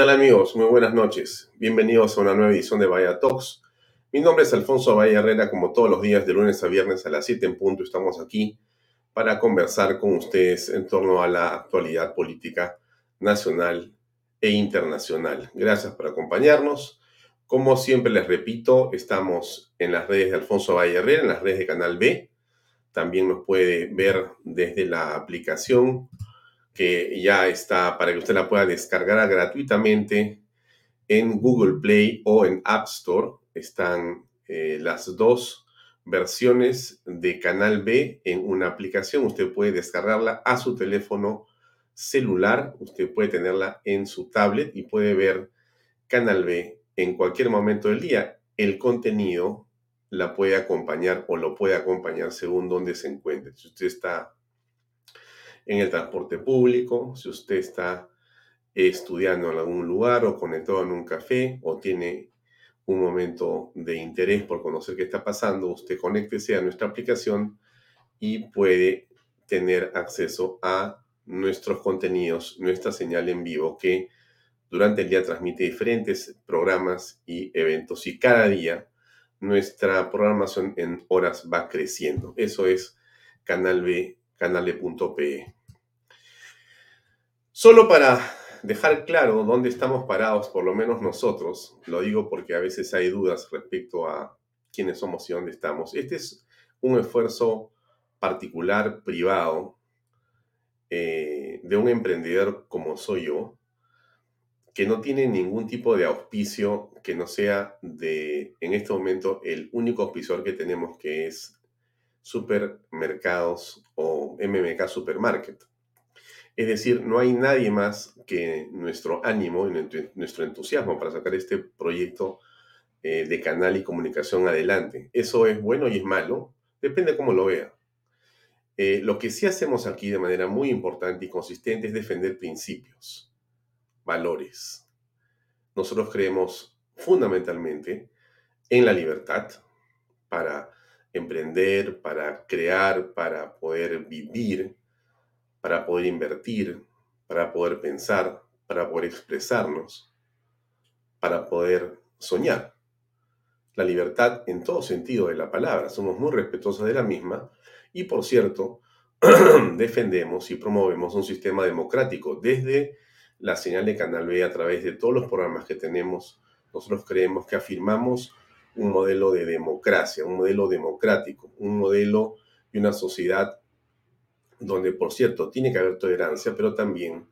tal amigos? Muy buenas noches. Bienvenidos a una nueva edición de Vaya Talks. Mi nombre es Alfonso Valle Herrera, como todos los días de lunes a viernes a las 7 en punto estamos aquí para conversar con ustedes en torno a la actualidad política nacional e internacional. Gracias por acompañarnos. Como siempre les repito, estamos en las redes de Alfonso Valle Herrera, en las redes de Canal B. También nos puede ver desde la aplicación que ya está para que usted la pueda descargar gratuitamente en Google Play o en App Store. Están eh, las dos versiones de Canal B en una aplicación. Usted puede descargarla a su teléfono celular, usted puede tenerla en su tablet y puede ver Canal B en cualquier momento del día. El contenido la puede acompañar o lo puede acompañar según donde se encuentre. Si usted está en el transporte público, si usted está estudiando en algún lugar o conectado en un café o tiene un momento de interés por conocer qué está pasando, usted conéctese a nuestra aplicación y puede tener acceso a nuestros contenidos, nuestra señal en vivo que durante el día transmite diferentes programas y eventos y cada día nuestra programación en horas va creciendo. Eso es Canal B, canale.pe. Solo para dejar claro dónde estamos parados, por lo menos nosotros, lo digo porque a veces hay dudas respecto a quiénes somos y dónde estamos. Este es un esfuerzo particular, privado, eh, de un emprendedor como soy yo, que no tiene ningún tipo de auspicio que no sea de, en este momento, el único auspiciador que tenemos que es supermercados o MMK Supermarket. Es decir, no hay nadie más que nuestro ánimo y nuestro entusiasmo para sacar este proyecto eh, de canal y comunicación adelante. Eso es bueno y es malo, depende cómo lo vea. Eh, lo que sí hacemos aquí de manera muy importante y consistente es defender principios, valores. Nosotros creemos fundamentalmente en la libertad para emprender, para crear, para poder vivir para poder invertir, para poder pensar, para poder expresarnos, para poder soñar. La libertad en todo sentido de la palabra, somos muy respetuosos de la misma y por cierto, defendemos y promovemos un sistema democrático desde la señal de Canal B a través de todos los programas que tenemos. Nosotros creemos que afirmamos un modelo de democracia, un modelo democrático, un modelo y una sociedad donde, por cierto, tiene que haber tolerancia, pero también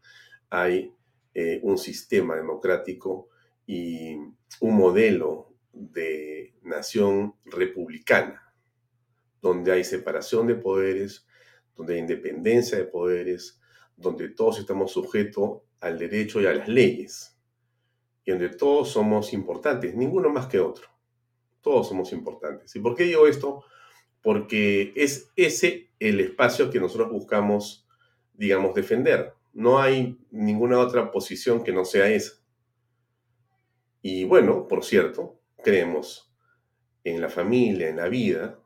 hay eh, un sistema democrático y un modelo de nación republicana, donde hay separación de poderes, donde hay independencia de poderes, donde todos estamos sujetos al derecho y a las leyes, y donde todos somos importantes, ninguno más que otro. Todos somos importantes. ¿Y por qué digo esto? Porque es ese el espacio que nosotros buscamos, digamos, defender. No hay ninguna otra posición que no sea esa. Y bueno, por cierto, creemos en la familia, en la vida,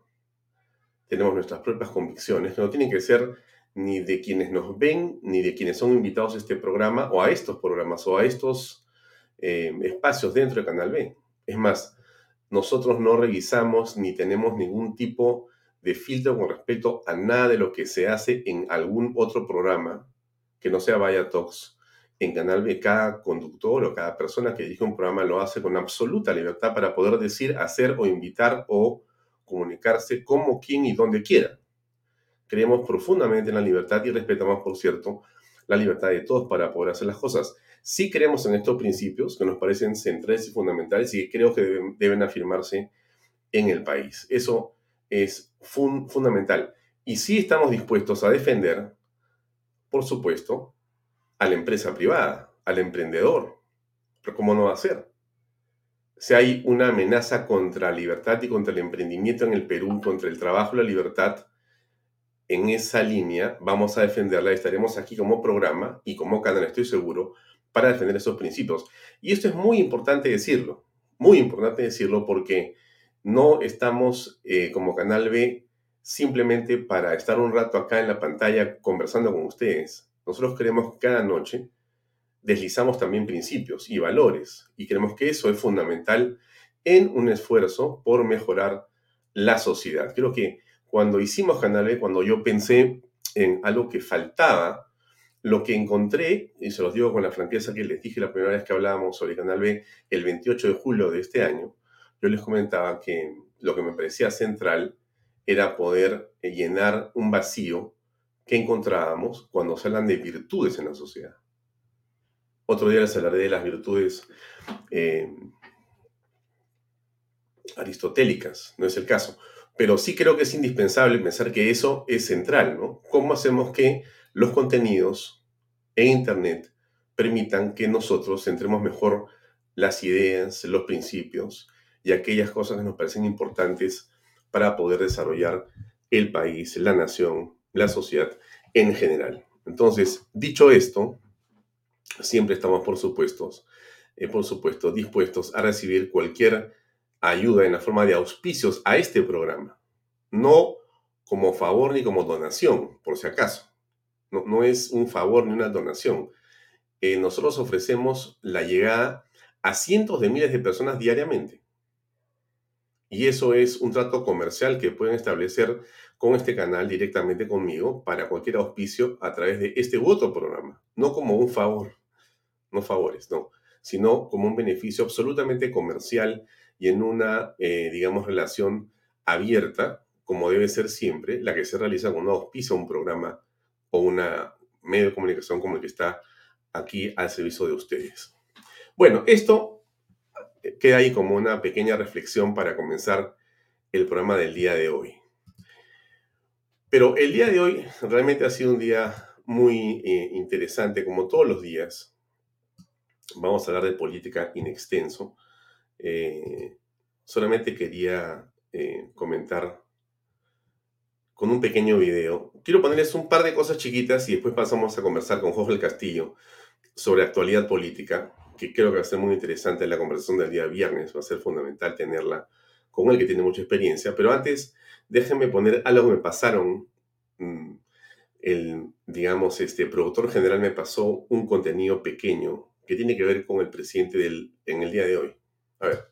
tenemos nuestras propias convicciones, que no tienen que ser ni de quienes nos ven, ni de quienes son invitados a este programa, o a estos programas, o a estos eh, espacios dentro de Canal B. Es más, nosotros no revisamos ni tenemos ningún tipo de filtro con respecto a nada de lo que se hace en algún otro programa que no sea Vaya Talks en Canal B. Cada conductor o cada persona que dirige un programa lo hace con absoluta libertad para poder decir, hacer o invitar o comunicarse como, quién y donde quiera. Creemos profundamente en la libertad y respetamos, por cierto, la libertad de todos para poder hacer las cosas. Sí creemos en estos principios que nos parecen centrales y fundamentales y que creo que deben, afirmarse en el país. Eso es fundamental. Y sí estamos dispuestos a defender, por supuesto, a la empresa privada, al emprendedor. Pero ¿cómo no va a ser? Si hay una amenaza contra la libertad y contra el emprendimiento en el Perú, contra el trabajo y la libertad, en esa línea vamos a defenderla. Estaremos aquí como programa y como canal, estoy seguro, para defender esos principios. Y esto es muy importante decirlo, muy importante decirlo porque no estamos eh, como Canal B simplemente para estar un rato acá en la pantalla conversando con ustedes. Nosotros queremos que cada noche deslizamos también principios y valores. Y creemos que eso es fundamental en un esfuerzo por mejorar la sociedad. Creo que cuando hicimos Canal B, cuando yo pensé en algo que faltaba, lo que encontré, y se los digo con la franqueza que les dije la primera vez que hablábamos sobre Canal B, el 28 de julio de este año, yo les comentaba que lo que me parecía central era poder llenar un vacío que encontrábamos cuando se hablan de virtudes en la sociedad. Otro día les hablaré de las virtudes eh, aristotélicas, no es el caso. Pero sí creo que es indispensable pensar que eso es central, ¿no? ¿Cómo hacemos que los contenidos en Internet permitan que nosotros centremos mejor las ideas, los principios y aquellas cosas que nos parecen importantes para poder desarrollar el país, la nación, la sociedad en general. Entonces, dicho esto, siempre estamos, por supuesto, eh, por supuesto, dispuestos a recibir cualquier ayuda en la forma de auspicios a este programa. No como favor ni como donación, por si acaso. No, no es un favor ni una donación. Eh, nosotros ofrecemos la llegada a cientos de miles de personas diariamente. Y eso es un trato comercial que pueden establecer con este canal directamente conmigo para cualquier auspicio a través de este u otro programa. No como un favor, no favores, no, sino como un beneficio absolutamente comercial y en una, eh, digamos, relación abierta, como debe ser siempre, la que se realiza cuando auspicia un programa o una medio de comunicación como el que está aquí al servicio de ustedes. Bueno, esto queda ahí como una pequeña reflexión para comenzar el programa del día de hoy. Pero el día de hoy realmente ha sido un día muy eh, interesante, como todos los días. Vamos a hablar de política in extenso. Eh, solamente quería eh, comentar con un pequeño video. Quiero ponerles un par de cosas chiquitas y después pasamos a conversar con Jorge del Castillo sobre actualidad política, que creo que va a ser muy interesante la conversación del día viernes. Va a ser fundamental tenerla con él, que tiene mucha experiencia. Pero antes, déjenme poner algo que me pasaron. Mm, el, digamos, este productor general me pasó un contenido pequeño que tiene que ver con el presidente del, en el día de hoy. A ver.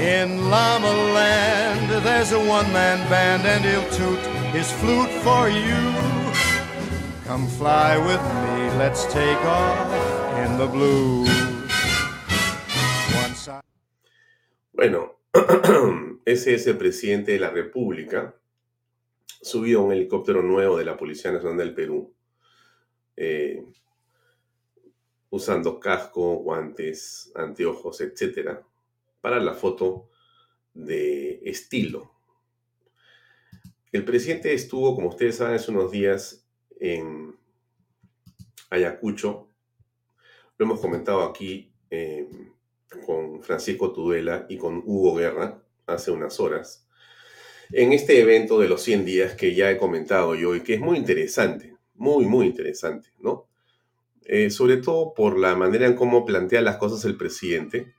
In Llama Land, there's a one man band, and he'll toot his flute for you. Come fly with me, let's take off in the blue. Bueno, ese es el presidente de la República, subido a un helicóptero nuevo de la Policía Nacional del Perú eh, usando casco, guantes, anteojos, etcétera, para la foto de estilo. El presidente estuvo, como ustedes saben, hace unos días en Ayacucho. Lo hemos comentado aquí eh, con Francisco Tudela y con Hugo Guerra hace unas horas. En este evento de los 100 días que ya he comentado yo y que es muy interesante muy, muy interesante, ¿no? Eh, sobre todo por la manera en cómo plantea las cosas el presidente,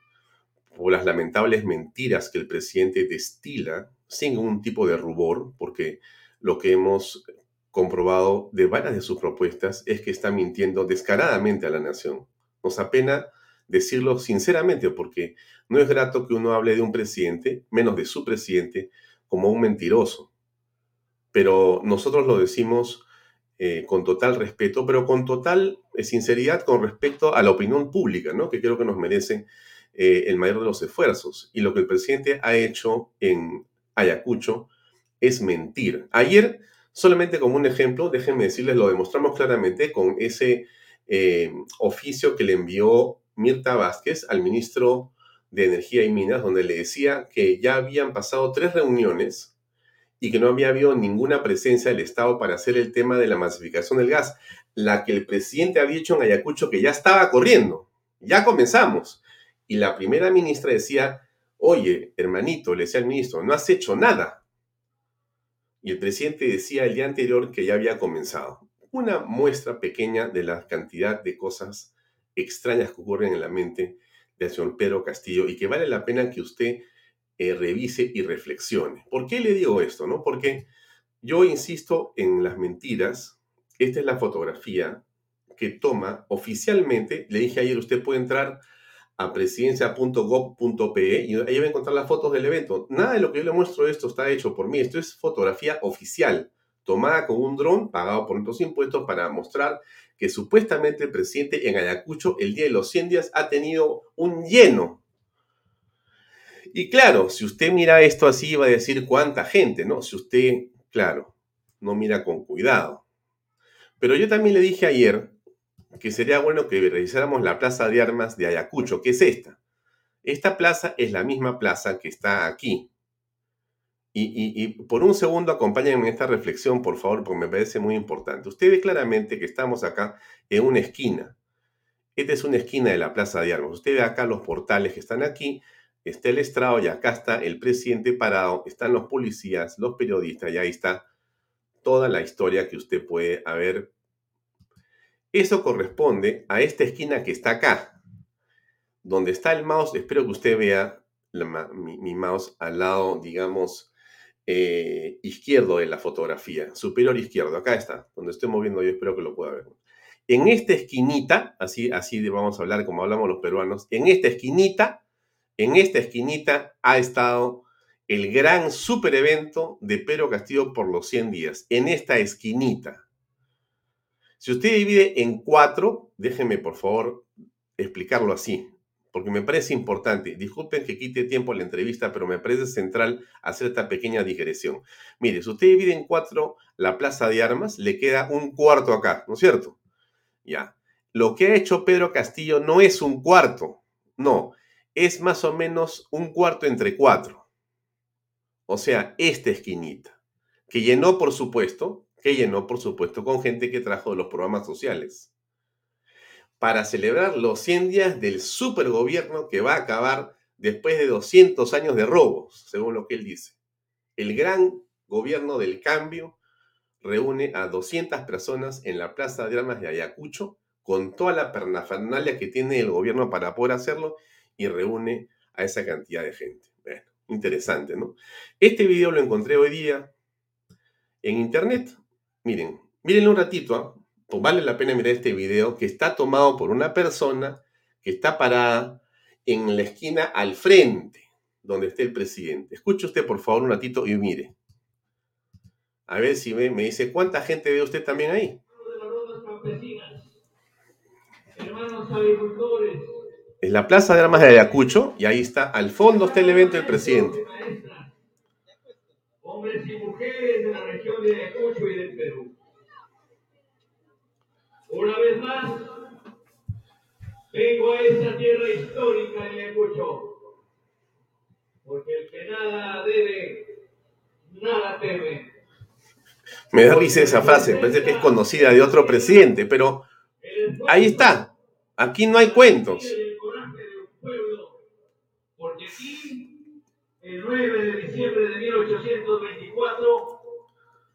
por las lamentables mentiras que el presidente destila sin ningún tipo de rubor, porque lo que hemos comprobado de varias de sus propuestas es que está mintiendo descaradamente a la nación. Nos apena decirlo sinceramente, porque no es grato que uno hable de un presidente, menos de su presidente, como un mentiroso. Pero nosotros lo decimos eh, con total respeto, pero con total eh, sinceridad con respecto a la opinión pública, ¿no? que creo que nos merece eh, el mayor de los esfuerzos. Y lo que el presidente ha hecho en Ayacucho es mentir. Ayer, solamente como un ejemplo, déjenme decirles, lo demostramos claramente con ese oficio que le envió Mirta Vázquez al ministro de Energía y Minas, donde le decía que ya habían pasado tres reuniones y que no había habido ninguna presencia del Estado para hacer el tema de la masificación del gas, la que el presidente había hecho en Ayacucho que ya estaba corriendo, ya comenzamos. Y la primera ministra decía, oye, hermanito, le decía al ministro, no has hecho nada. Y el presidente decía el día anterior que ya había comenzado. Una muestra pequeña de la cantidad de cosas extrañas que ocurren en la mente del señor Pedro Castillo y que vale la pena que usted eh, revise y reflexione. ¿Por qué le digo esto? No? Porque yo insisto en las mentiras. Esta es la fotografía que toma oficialmente. Le dije ayer, usted puede entrar a presidencia.gov.pe y ahí va a encontrar las fotos del evento. Nada de lo que yo le muestro esto está hecho por mí. Esto es fotografía oficial, tomada con un dron pagado por nuestros impuestos para mostrar que supuestamente el presidente en Ayacucho el día de los 100 días ha tenido un lleno. Y claro, si usted mira esto así va a decir cuánta gente, ¿no? Si usted, claro, no mira con cuidado. Pero yo también le dije ayer que sería bueno que revisáramos la plaza de armas de Ayacucho, que es esta. Esta plaza es la misma plaza que está aquí. Y, por un segundo acompáñenme en esta reflexión, por favor, porque me parece muy importante. Usted ve claramente que estamos acá en una esquina. Esta es una esquina de la Plaza de Armas. Usted ve acá los portales que están aquí, está el estrado y acá está el presidente parado, están los policías, los periodistas y ahí está toda la historia que usted puede haber eso corresponde a esta esquina que está acá, donde está el mouse. Espero que usted vea mi, mouse al lado, digamos, eh, izquierdo de la fotografía, superior izquierdo. Acá está, donde estoy moviendo yo, espero que lo pueda ver. En esta esquinita, así, así vamos a hablar como hablamos los peruanos, en esta esquinita, en esta esquinita ha estado el gran super evento de Pedro Castillo por los 100 días. En esta esquinita. Si usted divide en cuatro, déjeme por favor explicarlo así, porque me parece importante. Disculpen que quite tiempo la entrevista, pero me parece central hacer esta pequeña digresión. Mire, si usted divide en cuatro la plaza de armas, le queda un cuarto acá, ¿no es cierto? Ya. Lo que ha hecho Pedro Castillo no es un cuarto, no, es más o menos un cuarto entre cuatro. O sea, esta esquinita, que llenó, por supuesto, que llenó, por supuesto, con gente que trajo de los programas sociales. Para celebrar los 100 días del supergobierno que va a acabar después de 200 años de robos, según lo que él dice. El gran gobierno del cambio reúne a 200 personas en la Plaza de Armas de Ayacucho con toda la pernafalia que tiene el gobierno para poder hacerlo y reúne a esa cantidad de gente. Bueno, interesante, ¿no? Este video lo encontré hoy día en internet. Miren, miren un ratito, ¿ah? pues vale la pena mirar este video que está tomado por una persona que está parada en la esquina al frente, donde está el presidente. Escuche usted, por favor, un ratito y mire. A ver si me, dice, ¿cuánta gente ve usted también ahí? En la plaza de armas de Ayacucho, y ahí está, al fondo está el evento del presidente hombres y mujeres de la región de Ayacucho y Perú. Una vez más, vengo a esta tierra histórica de Ayacucho, porque el que nada debe, nada teme. Me da risa esa frase, parece que es conocida de otro presidente, pero ahí está. Aquí no hay cuentos. Porque aquí el 9 de diciembre de 1824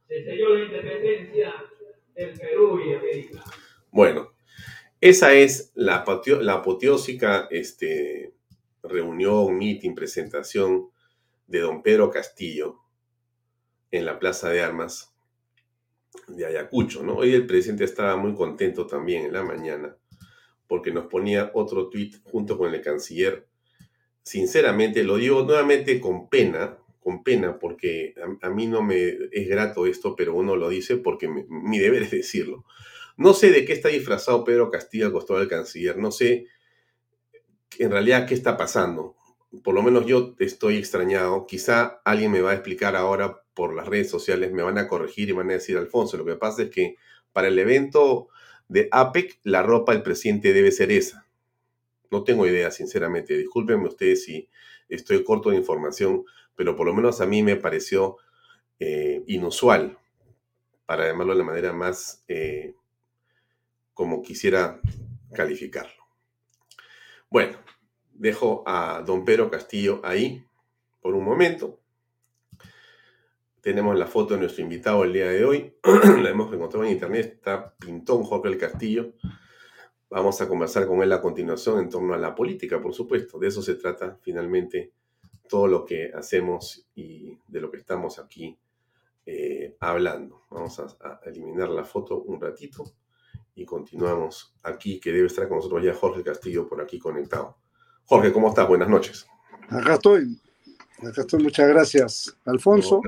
se selló la independencia del Perú y América. Bueno, esa es la, apoteósica este, reunión, meeting, presentación de don Pedro Castillo en la Plaza de Armas de Ayacucho. Hoy el presidente estaba muy contento también en la mañana porque nos ponía otro tuit junto con el canciller sinceramente, lo digo nuevamente con pena, con pena, porque a, mí no me es grato esto, pero uno lo dice porque mi deber es decirlo. No sé de qué está disfrazado Pedro Castillo costado del canciller, no sé en realidad qué está pasando. Por lo menos yo estoy extrañado. Quizá alguien me va a explicar ahora por las redes sociales, me van a corregir y van a decir, Alfonso, lo que pasa es que para el evento de APEC la ropa del presidente debe ser esa. No tengo idea, sinceramente. Discúlpenme ustedes si estoy corto de información, pero por lo menos a mí me pareció eh, inusual, para llamarlo de la manera más eh, como quisiera calificarlo. Bueno, dejo a don Pedro Castillo ahí por un momento. Tenemos la foto de nuestro invitado el día de hoy. la hemos encontrado en internet. Está pintón Jorge el Castillo. Vamos a conversar con él a continuación en torno a la política, por supuesto. De eso se trata finalmente todo lo que hacemos y de lo que estamos aquí eh, hablando. Vamos a, eliminar la foto un ratito y continuamos aquí, que debe estar con nosotros ya Jorge Castillo por aquí conectado. Jorge, ¿cómo estás? Buenas noches. Acá estoy. Acá estoy. Muchas gracias, Alfonso.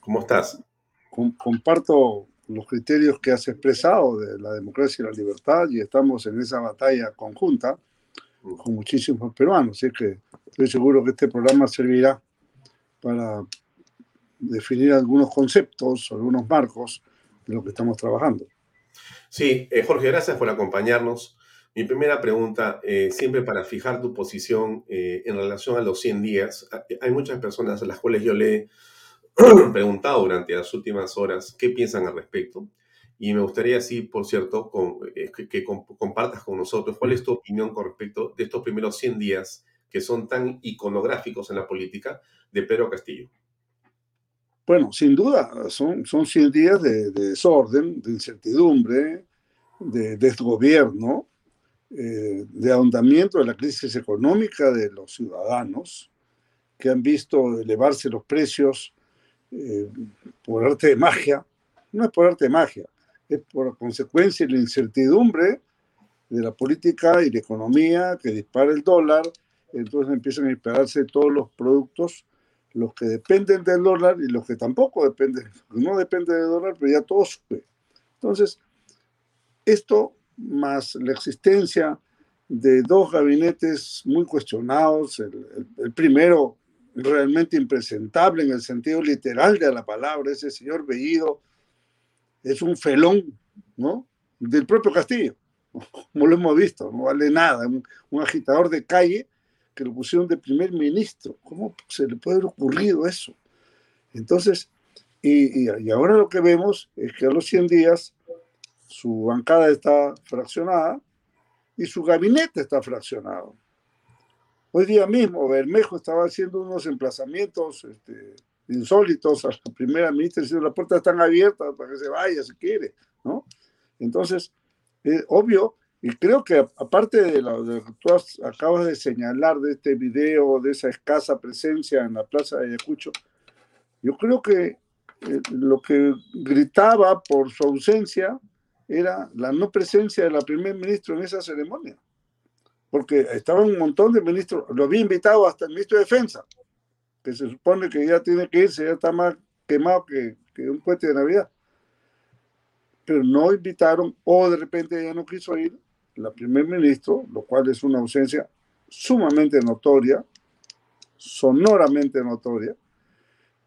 ¿Cómo estás? comparto los criterios que has expresado de la democracia y la libertad y estamos en esa batalla conjunta con muchísimos peruanos. Así que estoy seguro que este programa servirá para definir algunos conceptos, algunos marcos de lo que estamos trabajando. Sí, eh, Jorge, gracias por acompañarnos. Mi primera pregunta, eh, siempre para fijar tu posición eh, en relación a los 100 días, hay muchas personas a las cuales yo le he preguntado durante las últimas horas qué piensan al respecto. Y me gustaría, sí, por cierto, que, compartas con nosotros cuál es tu opinión con respecto de estos primeros 100 días que son tan iconográficos en la política de Pedro Castillo. Bueno, sin duda, son, son 100 días de, desorden, de incertidumbre, de desgobierno, eh, de ahondamiento de la crisis económica de los ciudadanos, que han visto elevarse los precios eh, por arte de magia. No es por arte de magia, es por consecuencia de la incertidumbre de la política y la economía que dispara el dólar, entonces empiezan a dispararse todos los productos los que dependen del dólar y los que tampoco dependen, no dependen del dólar, pero ya todo sube. Entonces, esto más la existencia de dos gabinetes muy cuestionados, el, primero realmente impresentable en el sentido literal de la palabra, ese señor Bellido es un felón, ¿no? Del propio Castillo, como lo hemos visto, no vale nada, un agitador de calle que lo pusieron de primer ministro. ¿Cómo se le puede haber ocurrido eso? Entonces, y, y, ahora lo que vemos es que a los 100 días su bancada está fraccionada y su gabinete está fraccionado. Hoy día mismo Bermejo estaba haciendo unos emplazamientos este, insólitos a la primera ministra diciendo las puertas están abiertas para que se vaya si quiere, ¿no? Entonces, es obvio y creo que aparte de lo, que tú acabas de señalar de este video, de esa escasa presencia en la Plaza de Ayacucho, yo creo que eh, lo que gritaba por su ausencia era la no presencia de la primer ministro en esa ceremonia. Porque estaban un montón de ministros, lo había invitado hasta el ministro de Defensa, que se supone que ya tiene que irse, ya está más quemado que, un puente de Navidad. Pero no invitaron, o de repente ya no quiso ir, la primer ministro, lo cual es una ausencia sumamente notoria, sonoramente notoria,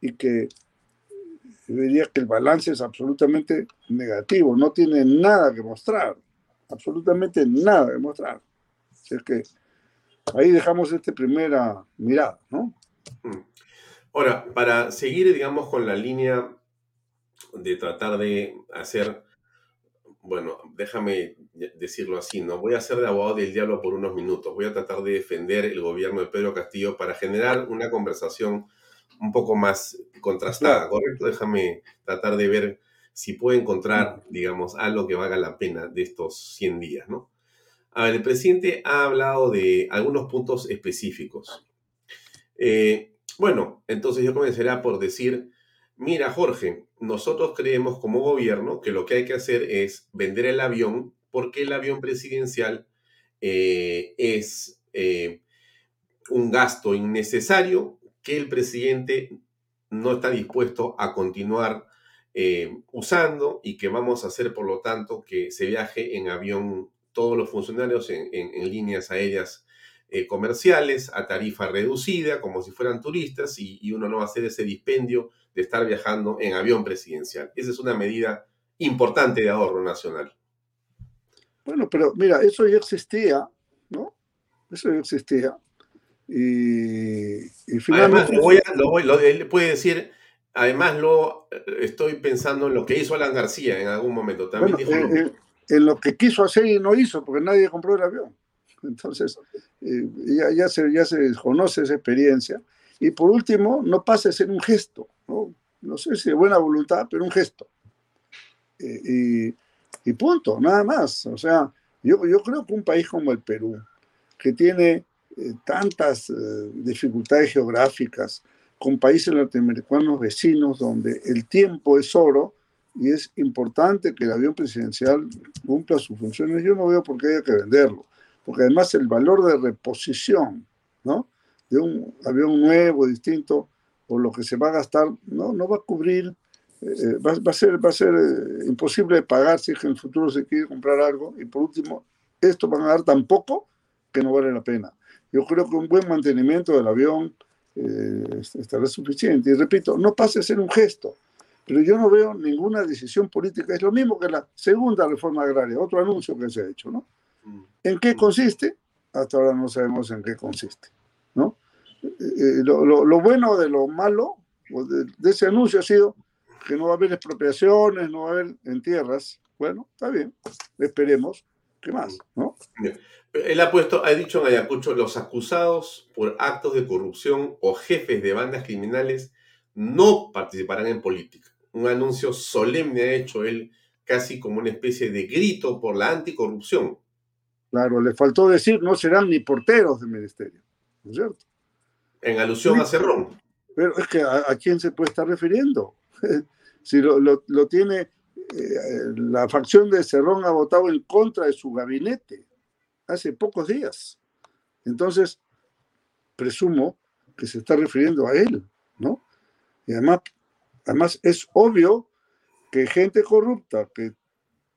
y que diría que el balance es absolutamente negativo, no tiene nada que mostrar, absolutamente nada que mostrar. es que ahí dejamos esta primera mirada, ¿no? Mm. Ahora, para seguir, digamos, con la línea de tratar de hacer bueno, déjame decirlo así, no voy a ser de abogado del diablo por unos minutos, voy a tratar de defender el gobierno de Pedro Castillo para generar una conversación un poco más contrastada, ¿correcto? Déjame tratar de ver si puedo encontrar, digamos, algo que valga la pena de estos 100 días, ¿no? A ver, el presidente ha hablado de algunos puntos específicos. Eh, bueno, entonces yo comenzaré por decir Mira, Jorge, nosotros creemos como gobierno que lo que hay que hacer es vender el avión porque el avión presidencial eh, es eh, un gasto innecesario que el presidente no está dispuesto a continuar eh, usando y que vamos a hacer, por lo tanto, que se viaje en avión todos los funcionarios en, líneas aéreas comerciales a tarifa reducida, como si fueran turistas, y, y uno no va a hacer ese dispendio de estar viajando en avión presidencial. Esa es una medida importante de ahorro nacional. Bueno, pero mira, eso ya existía, ¿no? Eso ya existía. Y, finalmente... Además, lo voy a, él puede decir, además lo estoy pensando en lo que hizo Alan García en algún momento. También dijo eh, eh, en lo que quiso hacer y no hizo, porque nadie compró el avión. Entonces, eh, ya, ya, se, ya se desconoce esa experiencia. Y por último, no pase a ser un gesto, ¿no? no sé si de buena voluntad, pero un gesto. y, y, punto, nada más. O sea, yo, yo creo que un país como el Perú, que tiene tantas dificultades geográficas, con países latinoamericanos vecinos donde el tiempo es oro y es importante que el avión presidencial cumpla sus funciones, yo no veo por qué haya que venderlo, porque además el valor de reposición ¿no? de un avión nuevo, distinto, por lo que se va a gastar, no, no va a cubrir, eh, va, a ser, va a ser eh, imposible de pagar si en el futuro se quiere comprar algo. Y por último, esto va a dar tan poco que no vale la pena. Yo creo que un buen mantenimiento del avión, eh, estará suficiente. Y repito, no pase a ser un gesto, pero yo no veo ninguna decisión política. Es lo mismo que la segunda reforma agraria, otro anuncio que se ha hecho, ¿no? Mm. ¿En qué consiste? Hasta ahora no sabemos en qué consiste. Eh, lo, lo, bueno de lo malo de, de, ese anuncio ha sido que no va a haber expropiaciones, no va a haber en tierras. Bueno, está bien, esperemos. ¿Qué más? ¿no? Él ha puesto, ha dicho en Ayacucho, los acusados por actos de corrupción o jefes de bandas criminales no participarán en política. Un anuncio solemne ha hecho él, casi como una especie de grito por la anticorrupción. Claro, le faltó decir, no serán ni porteros del ministerio, ¿no es cierto? En alusión a Cerrón. Pero es que a, quién se puede estar refiriendo. si lo, lo, tiene, eh, la facción de Cerrón ha votado en contra de su gabinete hace pocos días. Entonces, presumo que se está refiriendo a él, ¿no? Y además, además es obvio que gente corrupta que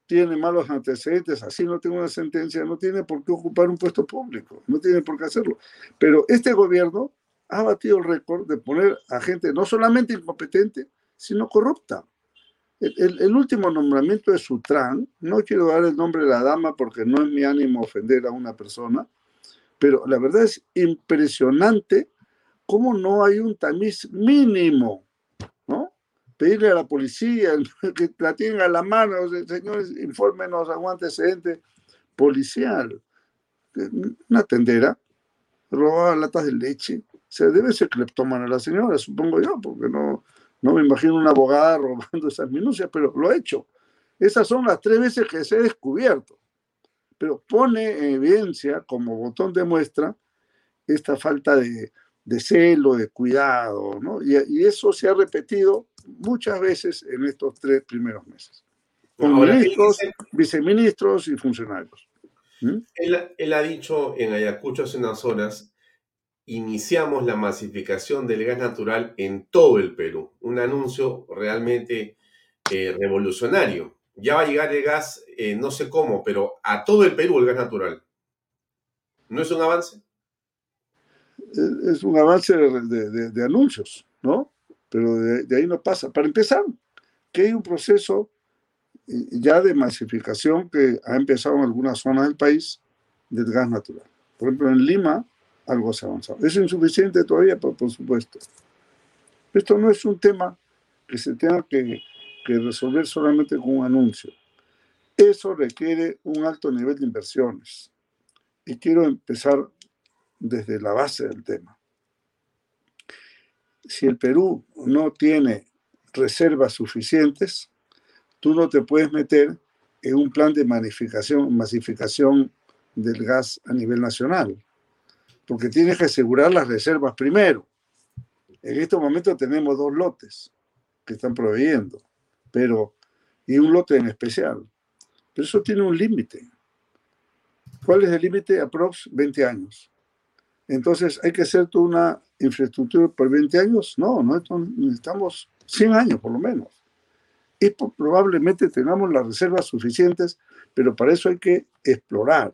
tiene malos antecedentes, así no tiene una sentencia, no tiene por qué ocupar un puesto público, no tiene por qué hacerlo. Pero este gobierno ha batido el récord de poner a gente no solamente incompetente, sino corrupta. El, último nombramiento de Sutran, no quiero dar el nombre de la dama porque no es mi ánimo ofender a una persona, pero la verdad es impresionante cómo no hay un tamiz mínimo, ¿no? Pedirle a la policía que la tenga a la mano, señores, infórmenos a un antecedente policial. Una tendera robaba latas de leche. O sea, debe ser cleptómana la señora, supongo yo, porque no, no me imagino una abogada robando esas minucias, pero lo he hecho. Esas son las tres veces que se ha descubierto. Pero pone en evidencia, como botón de muestra, esta falta de, celo, de cuidado, ¿no? Y, eso se ha repetido muchas veces en estos tres primeros meses. Con ministros, viceministros y funcionarios. ¿Mm? Él, él, ha dicho en Ayacucho hace unas horas iniciamos la masificación del gas natural en todo el Perú. Un anuncio realmente eh, revolucionario. Ya va a llegar el gas, eh, no sé cómo, pero a todo el Perú el gas natural. ¿No es un avance? Es un avance de, anuncios, ¿no? Pero de, ahí no pasa. Para empezar, que hay un proceso eh, ya de masificación que ha empezado en algunas zonas del país del gas natural. Por ejemplo, en Lima algo se ha avanzado. Es insuficiente todavía, por, supuesto. Esto no es un tema que se tenga que, que resolver solamente con un anuncio. Eso requiere un alto nivel de inversiones. Y quiero empezar desde la base del tema. Si el Perú no tiene reservas suficientes, tú no te puedes meter en un plan de masificación, masificación del gas a nivel nacional porque tienes que asegurar las reservas primero. En estos momentos tenemos dos lotes que están proveyendo, pero y un lote en especial. Pero eso tiene un límite. ¿Cuál es el límite? Aprox 20 años. Entonces, ¿hay que hacer toda una infraestructura por 20 años? No, no necesitamos 100 años por lo menos. Y probablemente tengamos las reservas suficientes, pero para eso hay que explorar,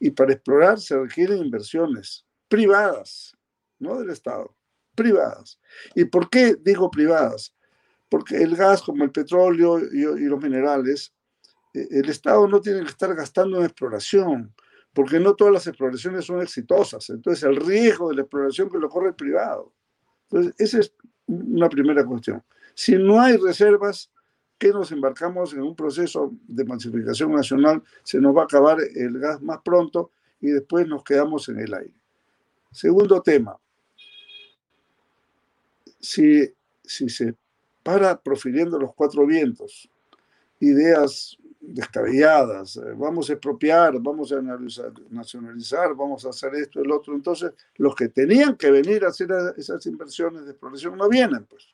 y para explorar se requieren inversiones privadas, no del Estado, privadas. ¿Y por qué digo privadas? Porque el gas, como el petróleo y, los minerales, eh, el Estado no tiene que estar gastando en exploración, porque no todas las exploraciones son exitosas. Entonces, el riesgo de la exploración que lo corre el privado. Entonces, ese es una primera cuestión. Si no hay reservas, que nos embarcamos en un proceso de masificación nacional, se nos va a acabar el gas más pronto y después nos quedamos en el aire. Segundo tema, si, si se para profiriendo los cuatro vientos, ideas descabelladas, eh, vamos a expropiar, vamos a nacionalizar, vamos a hacer esto, el otro. Entonces, los que tenían que venir a hacer esas inversiones de exploración no vienen, pues.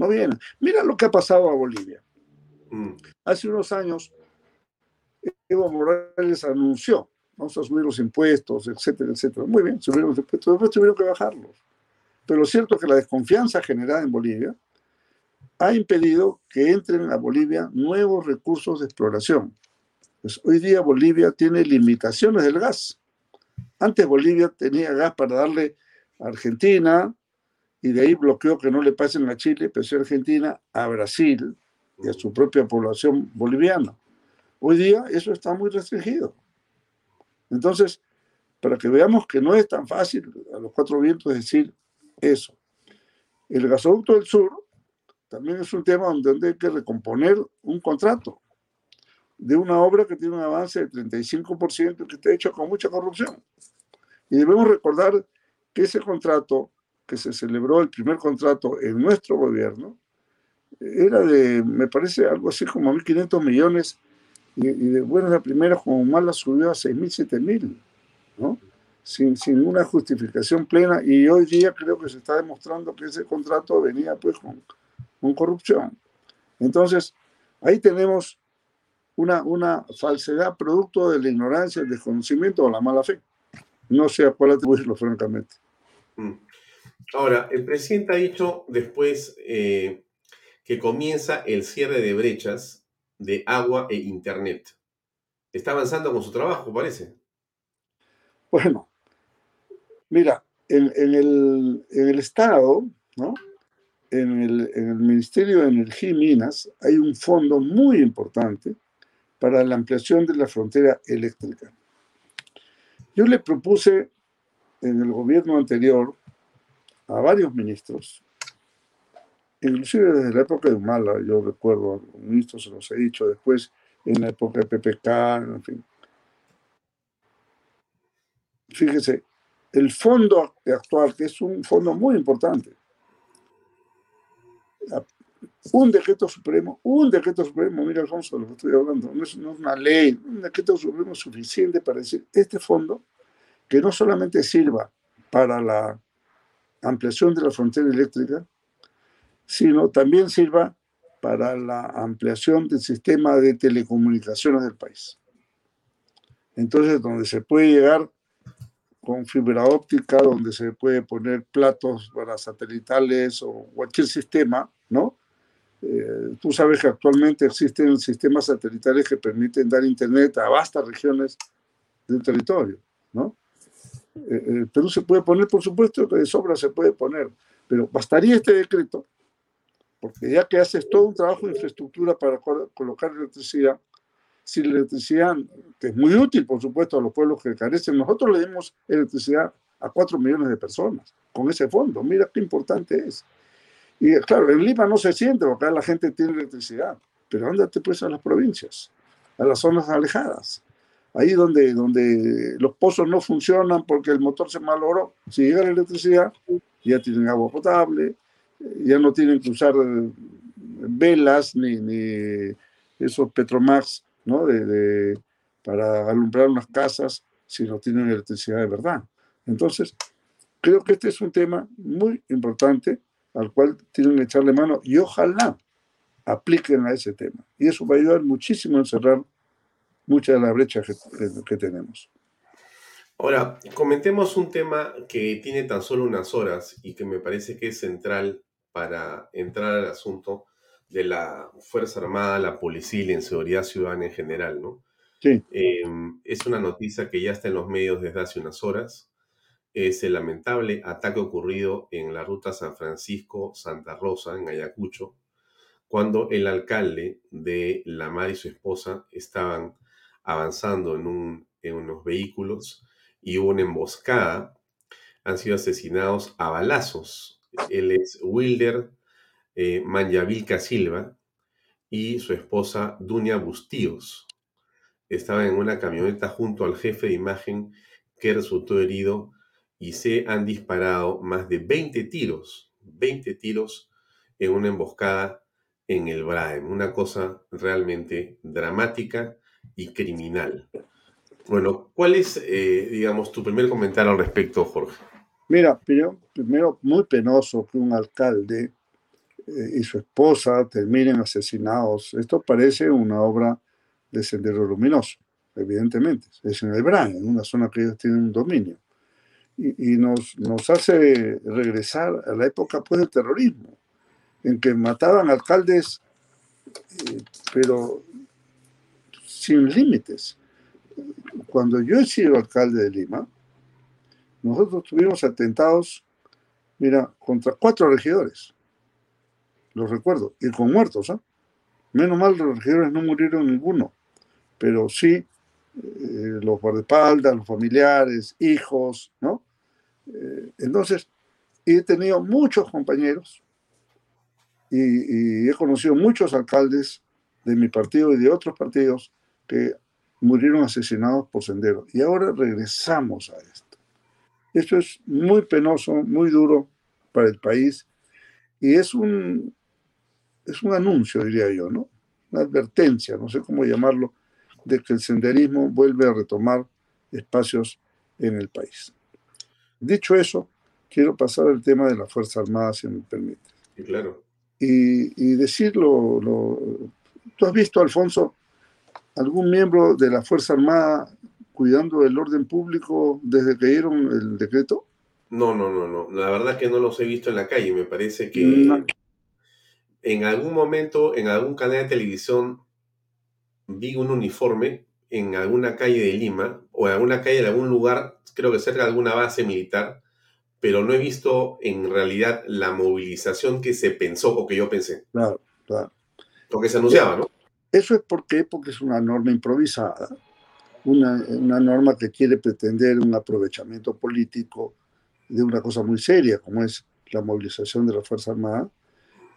No vienen. Mira lo que ha pasado a Bolivia. Mm. Hace unos años, Evo Morales anunció, vamos a subir los impuestos, etcétera, etcétera. Muy bien, subieron los impuestos, después tuvieron que bajarlos. Pero lo cierto es que la desconfianza generada en Bolivia ha impedido que entren a Bolivia nuevos recursos de exploración. Pues hoy día Bolivia tiene limitaciones del gas. Antes Bolivia tenía gas para darle a Argentina y de ahí bloqueó que no le pasen a Chile, pero a Argentina, a Brasil y a su propia población boliviana. Hoy día eso está muy restringido. Entonces, para que veamos que no es tan fácil a los cuatro vientos decir eso. El gasoducto del sur también es un tema donde hay que recomponer un contrato de una obra que tiene un avance del 35% que está hecho con mucha corrupción. Y debemos recordar que ese contrato, que se celebró el primer contrato en nuestro gobierno, era de, me parece, algo así como 1.500 millones y, de buenas la primera, como mala subió a 6.000, 7.000, ¿no? Sin, sin una justificación plena y hoy día creo que se está demostrando que ese contrato venía pues con, con corrupción. Entonces, ahí tenemos una, una falsedad producto de la ignorancia, el desconocimiento o la mala fe. No sé a cuál atribuirlo, francamente. Mm. Ahora, el presidente ha dicho después eh, que comienza el cierre de brechas de agua e internet. Está avanzando con su trabajo, parece. Bueno, mira, en, en, el, en el Estado, ¿no? en el, Ministerio de Energía y Minas hay un fondo muy importante para la ampliación de la frontera eléctrica. Yo le propuse en el gobierno anterior a varios ministros, inclusive desde la época de Humala, yo recuerdo, ministros se los he dicho después, en la época de PPK, en fin. Fíjese, el fondo actual, que es un fondo muy importante, un decreto supremo, un decreto supremo, mira Alfonso, lo que estoy hablando, no es, una ley, un decreto supremo suficiente para decir este fondo que no solamente sirva para la ampliación de la frontera eléctrica, sino también sirva para la ampliación del sistema de telecomunicaciones del país. Entonces, donde se puede llegar con fibra óptica, donde se puede poner platos para satelitales o cualquier sistema, ¿no? Eh, tú sabes que actualmente existen sistemas satelitales que permiten dar internet a vastas regiones del territorio, ¿no? Eh, el Perú se puede poner, por supuesto, que de sobra se puede poner, pero bastaría este decreto, porque ya que haces todo un trabajo de infraestructura para colocar electricidad, sin electricidad, que es muy útil, por supuesto, a los pueblos que carecen. Nosotros le dimos electricidad a cuatro millones de personas con ese fondo. Mira qué importante es. Y claro, en Lima no se siente, porque acá la gente tiene electricidad, pero ándate pues a las provincias, a las zonas alejadas. Ahí donde, donde los pozos no funcionan porque el motor se malogró, si llega la electricidad, ya tienen agua potable, ya no tienen que usar velas ni, ni esos Petromax ¿no? De, para alumbrar unas casas si no tienen electricidad de verdad. Entonces, creo que este es un tema muy importante al cual tienen que echarle mano y ojalá apliquen a ese tema. Y eso va a ayudar muchísimo a cerrar muchas de las brechas que, tenemos. Ahora, comentemos un tema que tiene tan solo unas horas y que me parece que es central para entrar al asunto de la Fuerza Armada, la policía y la inseguridad ciudadana en general, ¿no? Sí. Em, es una noticia que ya está en los medios desde hace unas horas. Es el lamentable ataque ocurrido en la ruta San Francisco-Santa Rosa, en Ayacucho, cuando el alcalde de La Mar y su esposa estaban avanzando en, un, en unos vehículos y hubo una emboscada. Han sido asesinados a balazos Él es Wilder eh, Silva y su esposa Dunia Bustíos. Estaban en una camioneta junto al jefe de imagen que resultó herido y se han disparado más de 20 tiros, 20 tiros en una emboscada en el Braem, una cosa realmente dramática y criminal. Bueno, ¿cuál es, eh, digamos, tu primer comentario al respecto, Jorge? Mira, primero, muy penoso que un alcalde eh, y su esposa terminen asesinados. Esto parece una obra de Sendero Luminoso, evidentemente. Es en el Bran, en una zona que ellos tienen un dominio. Y, nos, nos hace regresar a la época pues, del terrorismo, en que mataban alcaldes, eh, pero sin límites. Cuando yo he sido alcalde de Lima, nosotros tuvimos atentados, mira, contra cuatro regidores. Los recuerdo, y con muertos, ¿ah? Menos mal los regidores no murieron ninguno, pero sí eh, los guardaespaldas, los familiares, hijos, ¿no? Eh, entonces, he tenido muchos compañeros y, he conocido muchos alcaldes de mi partido y de otros partidos que murieron asesinados por Sendero. Y ahora regresamos a esto. Esto es muy penoso, muy duro para el país y es un, es un anuncio, diría yo, ¿no? Una advertencia, no sé cómo llamarlo, de que el senderismo vuelve a retomar espacios en el país. Dicho eso, quiero pasar al tema de la Fuerza Armada, si me permite. Claro y, decirlo, ¿tú has visto, Alfonso, algún miembro de la Fuerza Armada cuidando del orden público desde que dieron el decreto? No, no, no, no. La verdad es que no los he visto en la calle. Me parece que en algún momento, en algún canal de televisión, vi un uniforme en alguna calle de Lima o en alguna calle de algún lugar, creo que cerca de alguna base militar, pero no he visto en realidad la movilización que se pensó o que yo pensé. Claro, claro. Lo que se anunciaba, ¿no? Eso es porque, porque es una norma improvisada, una, una norma que quiere pretender un aprovechamiento político de una cosa muy seria, como es la movilización de la Fuerza Armada,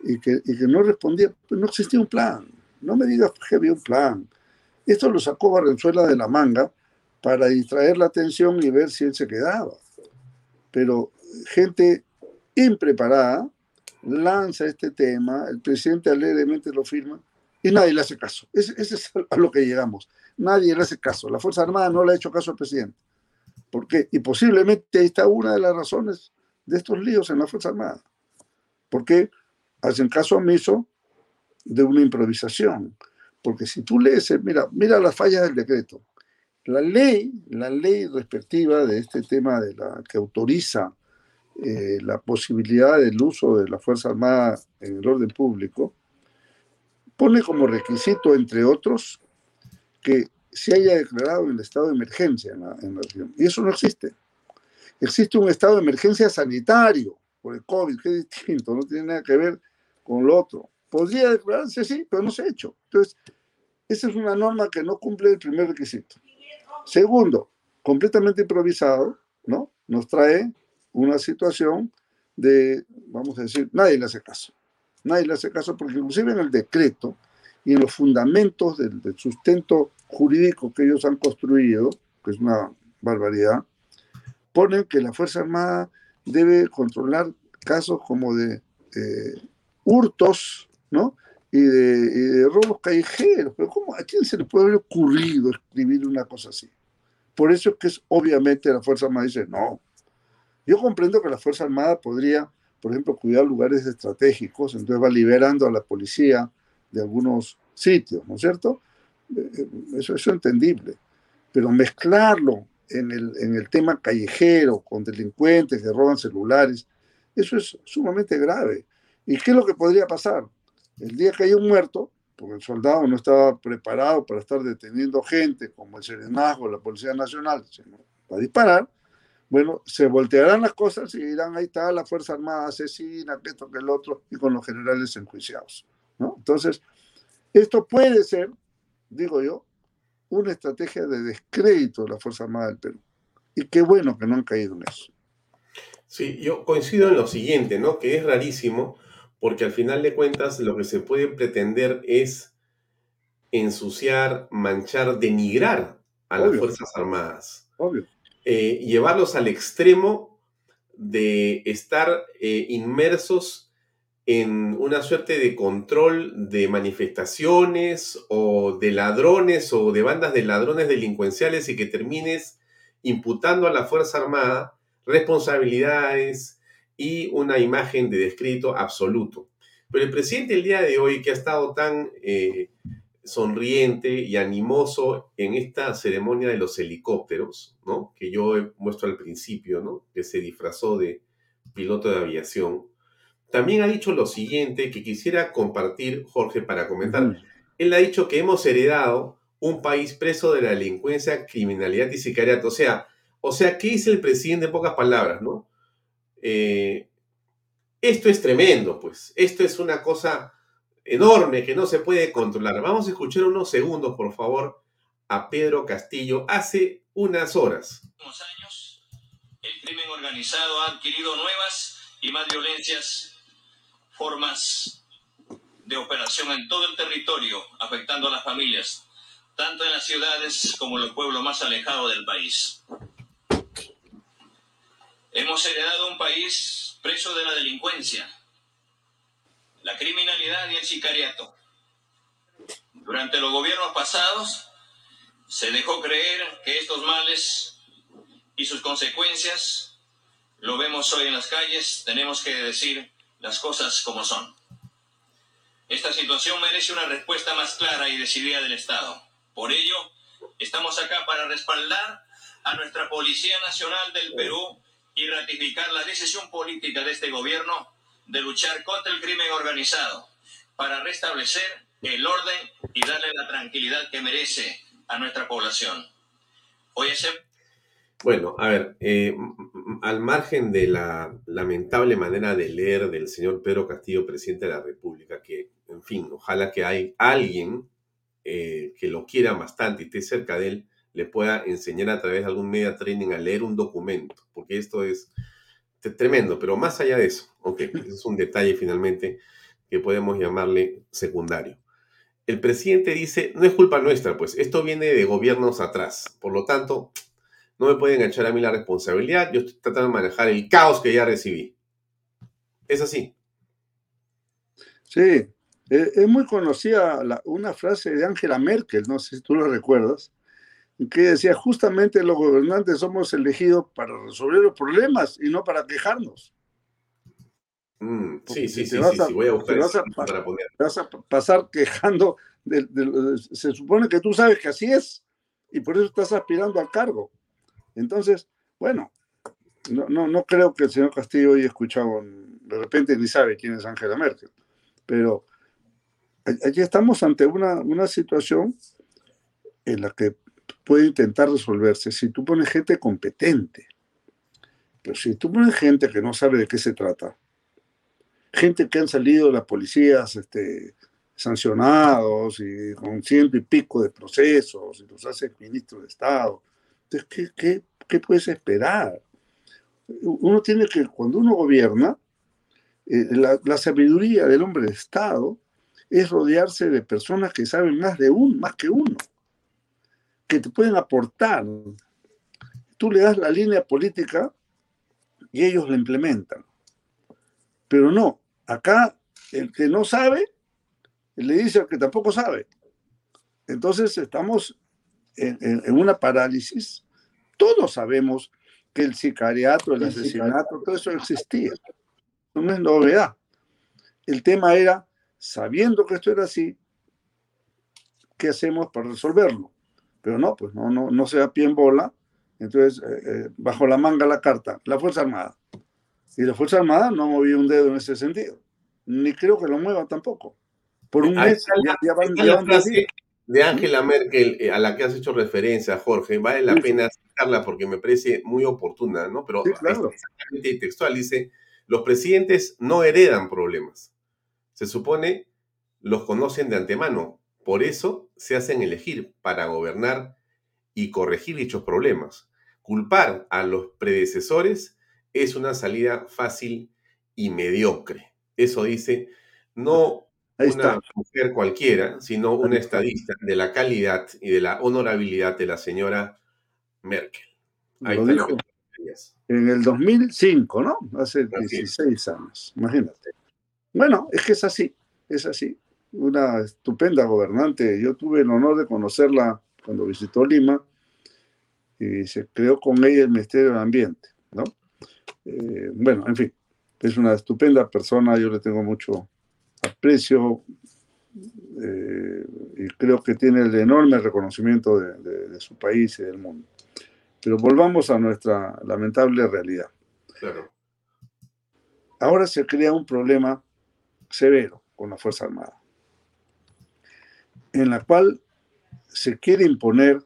y que, y que no respondía, pues no existía un plan. No me digas que había un plan. Esto lo sacó Barrenzuela de la manga para distraer la atención y ver si él se quedaba pero gente impreparada lanza este tema, el presidente alegremente lo firma y nadie le hace caso. Ese, es a lo que llegamos. Nadie le hace caso. La Fuerza Armada no le ha hecho caso al presidente. ¿Por qué? Y posiblemente ahí está una de las razones de estos líos en la Fuerza Armada. Porque hacen caso omiso de una improvisación. Porque si tú lees, mira, mira las fallas del decreto. La ley, la ley respectiva de este tema de la que autoriza eh, la posibilidad del uso de la Fuerza Armada en el orden público, pone como requisito, entre otros, que se haya declarado el estado de emergencia en la, región. Y eso no existe. Existe un estado de emergencia sanitario por el COVID, que es distinto, no tiene nada que ver con lo otro. Podría declararse, sí, pero no se ha hecho. Entonces, esa es una norma que no cumple el primer requisito. Segundo, completamente improvisado, ¿no? Nos trae una situación de, vamos a decir, nadie le hace caso. Nadie le hace caso porque inclusive en el decreto y en los fundamentos del, sustento jurídico que ellos han construido, que es una barbaridad, ponen que la Fuerza Armada debe controlar casos como de eh, hurtos, ¿no? y de, robos callejeros. Pero ¿cómo, ¿a quién se le puede haber ocurrido escribir una cosa así? Por eso es que es, obviamente la Fuerza Armada dice no. Yo comprendo que la Fuerza Armada podría, por ejemplo, cuidar lugares estratégicos, entonces va liberando a la policía de algunos sitios, ¿no es cierto? Eh, eh, eso, es entendible. Pero mezclarlo en el, en el tema callejero, con delincuentes que roban celulares, eso es sumamente grave. ¿Y qué es lo que podría pasar? El día que hay un muerto, porque el soldado no estaba preparado para estar deteniendo gente como el Serenazgo, la Policía Nacional, sino para disparar, bueno, se voltearán las cosas y dirán, ahí está la Fuerza Armada asesina, que esto, que el otro, y con los generales enjuiciados. ¿no? Entonces, esto puede ser, digo yo, una estrategia de descrédito de la Fuerza Armada del Perú. Y qué bueno que no han caído en eso. Sí, yo coincido en lo siguiente, ¿no? Que es rarísimo, porque al final de cuentas lo que se puede pretender es ensuciar, manchar, denigrar a las Fuerzas Armadas. Obvio. Eh, llevarlos al extremo de estar eh, inmersos en una suerte de control de manifestaciones o de ladrones o de bandas de ladrones delincuenciales y que termines imputando a la Fuerza Armada responsabilidades y una imagen de descrito absoluto. Pero el presidente el día de hoy, que ha estado tan eh, sonriente y animoso en esta ceremonia de los helicópteros, ¿no? Que yo muestro al principio, ¿no? Que se disfrazó de piloto de aviación. También ha dicho lo siguiente que quisiera compartir, Jorge, para comentar. Él ha dicho que hemos heredado un país preso de la delincuencia, criminalidad y sicariato. O sea, o sea, ¿qué dice el presidente en pocas palabras, no? Eh, esto es tremendo, pues. Esto es una cosa enorme que no se puede controlar. Vamos a escuchar unos segundos, por favor, a Pedro Castillo hace unas horas. años, el crimen organizado ha adquirido nuevas y más violencias, formas de operación en todo el territorio, afectando a las familias, tanto en las ciudades como en los pueblos más alejados del país. Hemos heredado un país preso de la delincuencia, la criminalidad y el sicariato. Durante los gobiernos pasados se dejó creer que estos males y sus consecuencias lo vemos hoy en las calles, tenemos que decir las cosas como son. Esta situación merece una respuesta más clara y decidida del Estado. Por ello, estamos acá para respaldar a nuestra Policía Nacional del Perú y ratificar la decisión política de este gobierno de luchar contra el crimen organizado para restablecer el orden y darle la tranquilidad que merece a nuestra población. Hoy ese... Bueno, a ver, eh, al margen de la lamentable manera de leer del señor Pedro Castillo, presidente de la República, que, en fin, ojalá que hay alguien eh, que lo quiera bastante y esté cerca de él, le pueda enseñar a través de algún media training a leer un documento, porque esto es tremendo, pero más allá de eso, ok, es un detalle finalmente que podemos llamarle secundario. El presidente dice, no es culpa nuestra, pues esto viene de gobiernos atrás, por lo tanto, no me pueden echar a mí la responsabilidad, yo estoy tratando de manejar el caos que ya recibí. Es así. Sí, e, es muy conocida una frase de Angela Merkel, no sé si tú lo recuerdas, que decía, justamente los gobernantes somos elegidos para resolver los problemas y no para quejarnos. Mm, sí, sí, sí, sí, voy a buscar para poner. Te vas a pasar quejando, se supone que tú sabes que así es y por eso estás aspirando al cargo. Entonces, bueno, no, no, no creo que el señor Castillo haya escuchado, de repente ni sabe quién es Angela Merkel, pero aquí estamos ante una, una situación en la que puede intentar resolverse si tú pones gente competente. Pero si tú pones gente que no sabe de qué se trata, gente que han salido de las policías este, sancionados y con ciento y pico de procesos y los hace ministro de Estado, entonces, ¿qué, qué, qué puedes esperar? Uno tiene que, cuando uno gobierna, eh, la, la, sabiduría del hombre de Estado es rodearse de personas que saben más de uno, más que uno que te pueden aportar. Tú le das la línea política y ellos la implementan. Pero no, acá el que no sabe le dice al que tampoco sabe. Entonces estamos en, una parálisis. Todos sabemos que el sicariato, el asesinato, todo eso existía. No es novedad. El tema era, sabiendo que esto era así, ¿qué hacemos para resolverlo? Pero no, pues no, no, no se da pie en bola. Entonces, eh, eh, bajo la manga la carta, la Fuerza Armada. Y la Fuerza Armada no movió un dedo en ese sentido. Ni creo que lo mueva tampoco. Por un mes ya, van, la frase de Angela Merkel eh, a la que has hecho referencia, Jorge. Vale la pena citarla porque me parece muy oportuna, ¿no? Pero exactamente textual dice, los presidentes no heredan problemas. Se supone los conocen de antemano. Por eso se hacen elegir para gobernar y corregir dichos problemas. Culpar a los predecesores es una salida fácil y mediocre. Eso dice no una mujer cualquiera, sino una estadista de la calidad y de la honorabilidad de la señora Merkel. Ahí lo dijo en el 2005, ¿no? Hace 16 años, imagínate. Bueno, es que es así, es así. Una estupenda gobernante. Yo tuve el honor de conocerla cuando visitó Lima y se creó con ella el Ministerio del Ambiente, ¿no? Eh, bueno, en fin, es una estupenda persona, yo le tengo mucho aprecio eh, y creo que tiene el enorme reconocimiento de, su país y del mundo. Pero volvamos a nuestra lamentable realidad. Claro. Ahora se crea un problema severo con la Fuerza Armada, en la cual se quiere imponer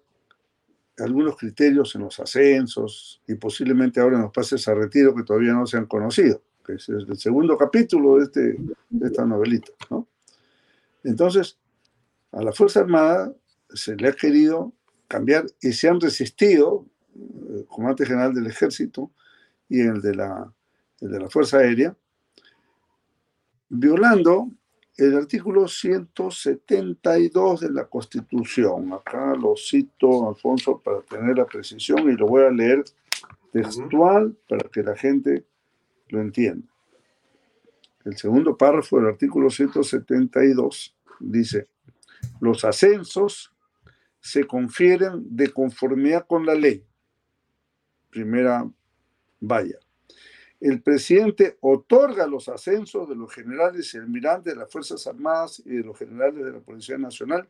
algunos criterios en los ascensos y posiblemente ahora en los pases a retiro que todavía no se han conocido que es el segundo capítulo de, este, de esta novelita. ¿no? Entonces, a la Fuerza Armada se le ha querido cambiar y se han resistido, el comandante general del ejército y el de la, el de la Fuerza Aérea, violando el artículo 172 de la Constitución. Acá lo cito, Alfonso, para tener la precisión y lo voy a leer textual para que la gente lo entiendo. El segundo párrafo del artículo 172 dice, los ascensos se confieren de conformidad con la ley. Primera valla. El presidente otorga los ascensos de los generales y almirantes de las Fuerzas Armadas y de los generales de la Policía Nacional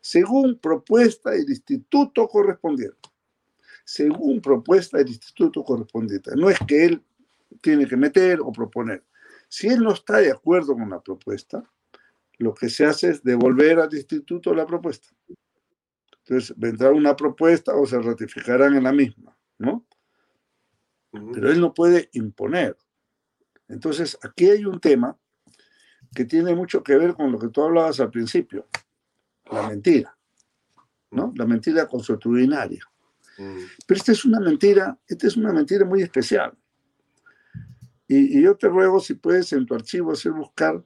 según propuesta del instituto correspondiente. Según propuesta del instituto correspondiente. No es que él tiene que meter o proponer. Si él no está de acuerdo con la propuesta, lo que se hace es devolver al instituto la propuesta. Entonces, vendrá una propuesta o se ratificarán en la misma, ¿no? Pero él no puede imponer. Entonces, aquí hay un tema que tiene mucho que ver con lo que tú hablabas al principio, la mentira, ¿no? La mentira consuetudinaria. Pero esta es una mentira, esta es una mentira muy especial. Y, yo te ruego si puedes en tu archivo hacer buscar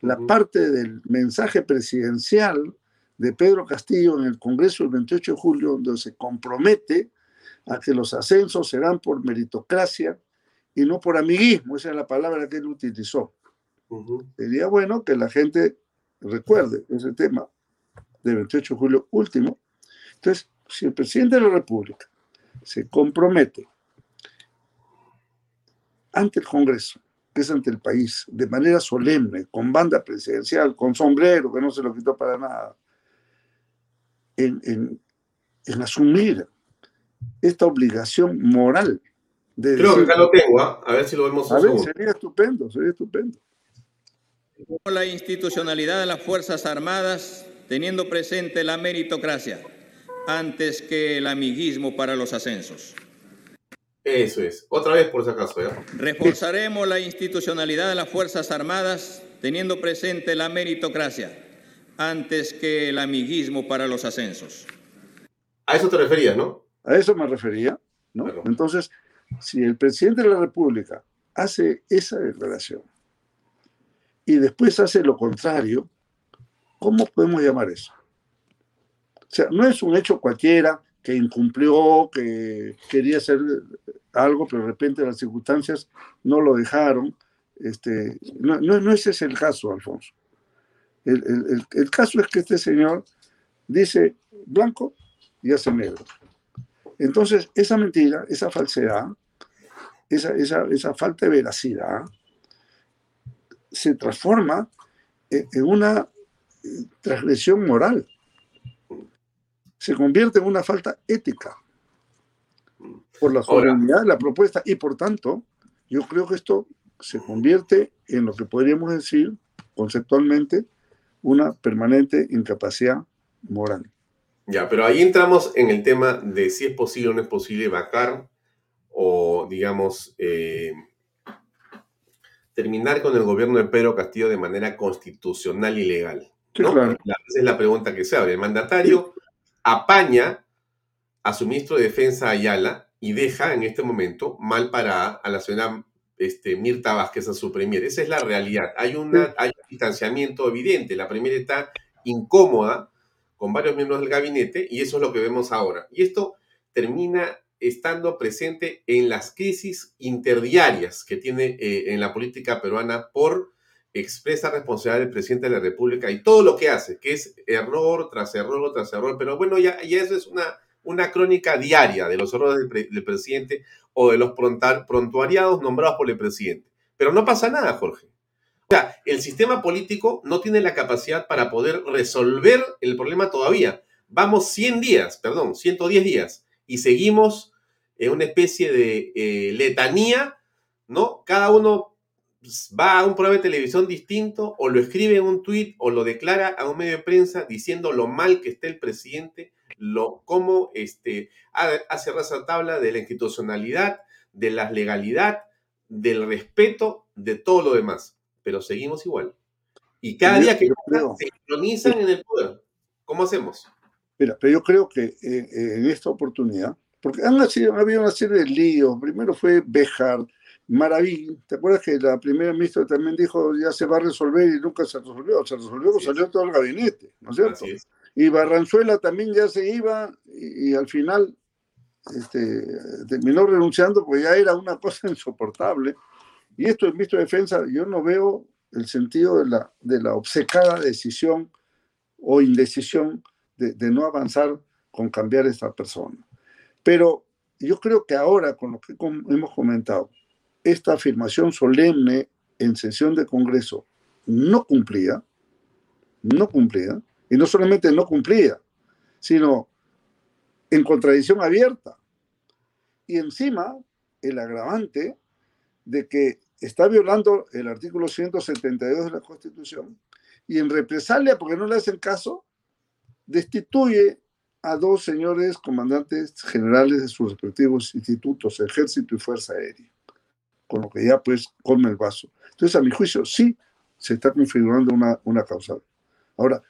la parte del mensaje presidencial de Pedro Castillo en el Congreso el 28 de julio, donde se compromete a que los ascensos serán por meritocracia y no por amiguismo, esa es la palabra que él utilizó. Sería bueno que la gente recuerde ese tema del 28 de julio último. Entonces, si el presidente de la República se compromete ante el Congreso, que es ante el país, de manera solemne, con banda presidencial, con sombrero, que no se lo quitó para nada, en, asumir esta obligación moral. De Creo que acá lo tengo, ¿ah? a ver si lo vemos. A ver, sería estupendo, sería estupendo. La institucionalidad de las Fuerzas Armadas teniendo presente la meritocracia antes que el amiguismo para los ascensos. Eso es. Otra vez por si acaso. ¿ya? Reforzaremos la institucionalidad de las Fuerzas Armadas teniendo presente la meritocracia antes que el amiguismo para los ascensos. A eso te referías, ¿no? A eso me refería, ¿no? Entonces, si el presidente de la República hace esa declaración y después hace lo contrario, ¿cómo podemos llamar eso? O sea, no es un hecho cualquiera que incumplió, que quería hacer algo, pero de repente las circunstancias no lo dejaron. Este, no, no, ese es el caso, Alfonso. El, el, el, caso es que este señor dice blanco y hace negro. Entonces, esa mentira, esa falsedad, esa, esa, esa falta de veracidad, se transforma en una transgresión moral se convierte en una falta ética por la soberanía de la propuesta y por tanto yo creo que esto se convierte en lo que podríamos decir conceptualmente una permanente incapacidad moral. Ya, pero ahí entramos en el tema de si es posible o no es posible vacar o, digamos, eh, terminar con el gobierno de Pedro Castillo de manera constitucional y legal. esa es la pregunta que se abre. El mandatario apaña a su ministro de Defensa Ayala y deja en este momento mal parada a la señora este, Mirta Vázquez, a su premier. Esa es la realidad. Hay, una, hay un distanciamiento evidente. La premier está incómoda con varios miembros del gabinete y eso es lo que vemos ahora. Y esto termina estando presente en las crisis interdiarias que tiene eh, en la política peruana por expresa responsabilidad del presidente de la República y todo lo que hace, que es error tras error tras error. Pero bueno, ya, ya eso es una, una crónica diaria de los errores del, presidente o de los prontuariados nombrados por el presidente. Pero no pasa nada, Jorge. O sea, el sistema político no tiene la capacidad para poder resolver el problema todavía. Vamos 100 días, perdón, 110 días y seguimos en una especie de eh, letanía, ¿no? Cada uno va a un programa de televisión distinto o lo escribe en un tuit o lo declara a un medio de prensa diciendo lo mal que está el presidente, lo cómo este, hace raza tabla de la institucionalidad, de la legalidad, del respeto, de todo lo demás. Pero seguimos igual. Y cada día que se sincronizan en el poder, ¿cómo hacemos? Mira, pero yo creo que eh, eh, en esta oportunidad, porque han, habido una serie de líos, primero fue Bejar, Maraví, ¿te acuerdas que la primera ministra también dijo ya se va a resolver y nunca se resolvió? Se resolvió, salió todo el gabinete, ¿no es cierto? Y Barranzuela también ya se iba y, al final este, terminó renunciando porque ya era una cosa insoportable. Y esto en visto de defensa, yo no veo el sentido de la, de la obcecada decisión o indecisión de, no avanzar con cambiar esta persona. Pero yo creo que ahora, con lo que hemos comentado, esta afirmación solemne en sesión de Congreso no cumplía, no cumplía, y no solamente no cumplía, sino en contradicción abierta. Y encima, el agravante de que está violando el artículo 172 de la Constitución y en represalia, porque no le hacen caso, destituye a dos señores comandantes generales de sus respectivos institutos, Ejército y Fuerza Aérea, con lo que ya pues come el vaso. Entonces, a mi juicio, sí se está configurando una, una causal. Ahora,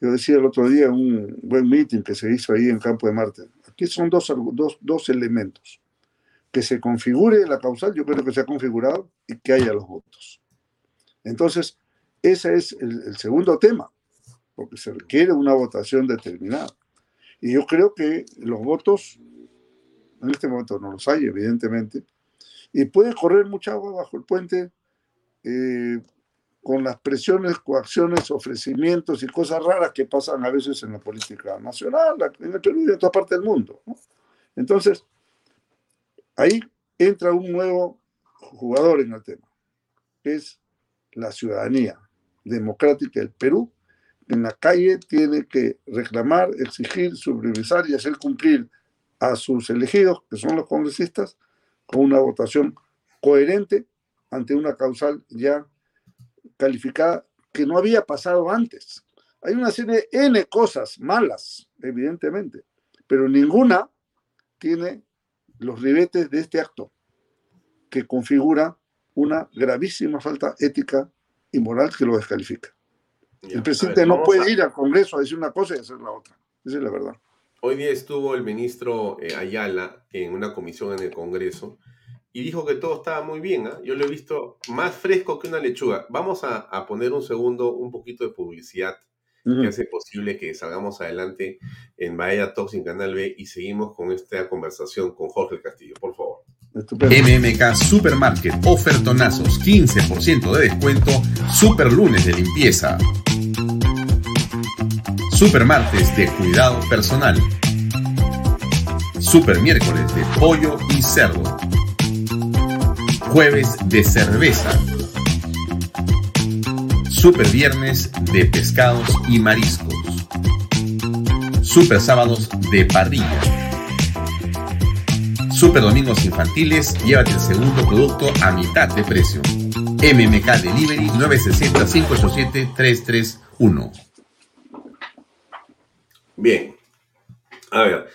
yo decía el otro día en un buen meeting que se hizo ahí en Campo de Marte, aquí son dos, dos, dos elementos. Que se configure la causal, yo creo que se ha configurado, y que haya los votos. Entonces, ese es el segundo tema porque se requiere una votación determinada. Y yo creo que los votos, en este momento no los hay, evidentemente, y puede correr mucha agua bajo el puente eh, con las presiones, coacciones, ofrecimientos y cosas raras que pasan a veces en la política nacional, en el Perú y en toda parte del mundo. Entonces, ahí entra un nuevo jugador en el tema, que es la ciudadanía democrática del Perú, en la calle tiene que reclamar, exigir, supervisar y hacer cumplir a sus elegidos, que son los congresistas, con una votación coherente ante una causal ya calificada que no había pasado antes. Hay una serie de N cosas malas, evidentemente, pero ninguna tiene los ribetes de este acto, que configura una gravísima falta ética y moral que lo descalifica el presidente no puede ir al Congreso a decir una cosa y hacer la otra. Esa es la verdad. Hoy día estuvo el ministro eh, Ayala en una comisión en el Congreso y dijo que todo estaba muy bien. ¿ah? Yo lo he visto más fresco que una lechuga. Vamos a, poner un segundo, un poquito de publicidad que hace posible que salgamos adelante en Bahía Talks en Canal B y seguimos con esta conversación con Jorge Castillo. Por favor. MMK Supermarket, ofertonazos, 15% de descuento, super lunes de limpieza. Super martes de cuidado personal. Super miércoles de pollo y cerdo. Jueves de cerveza. Super viernes de pescados y mariscos. Super sábados de parrilla Super Domingos Infantiles, llévate el segundo producto a mitad de precio. MMK Delivery 960-587-331. Bien. A ver.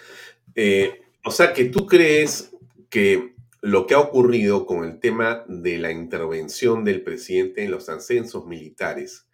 Eh, o sea que tú crees que lo que ha ocurrido con el tema de la intervención del presidente en los ascensos militares,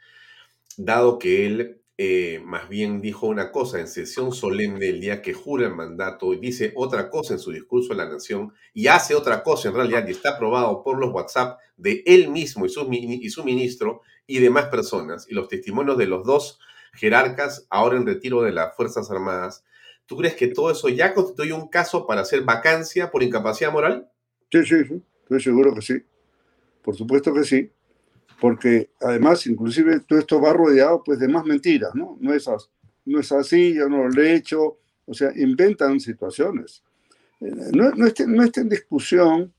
dado que él eh, más bien dijo una cosa en sesión solemne el día que jura el mandato, y dice otra cosa en su discurso a la nación y hace otra cosa en realidad y está aprobado por los WhatsApp de él mismo y su, y su ministro y demás personas y los testimonios de los dos jerarcas ahora en retiro de las Fuerzas Armadas. ¿Tú crees que todo eso ya constituye un caso para hacer vacancia por incapacidad moral? Sí, sí, sí, estoy seguro que sí. Por supuesto que sí porque además, inclusive, todo esto va rodeado pues, de más mentiras, ¿no? No es, así, no es así, yo no lo he hecho, o sea, inventan situaciones. Eh, no, no, está, no está en discusión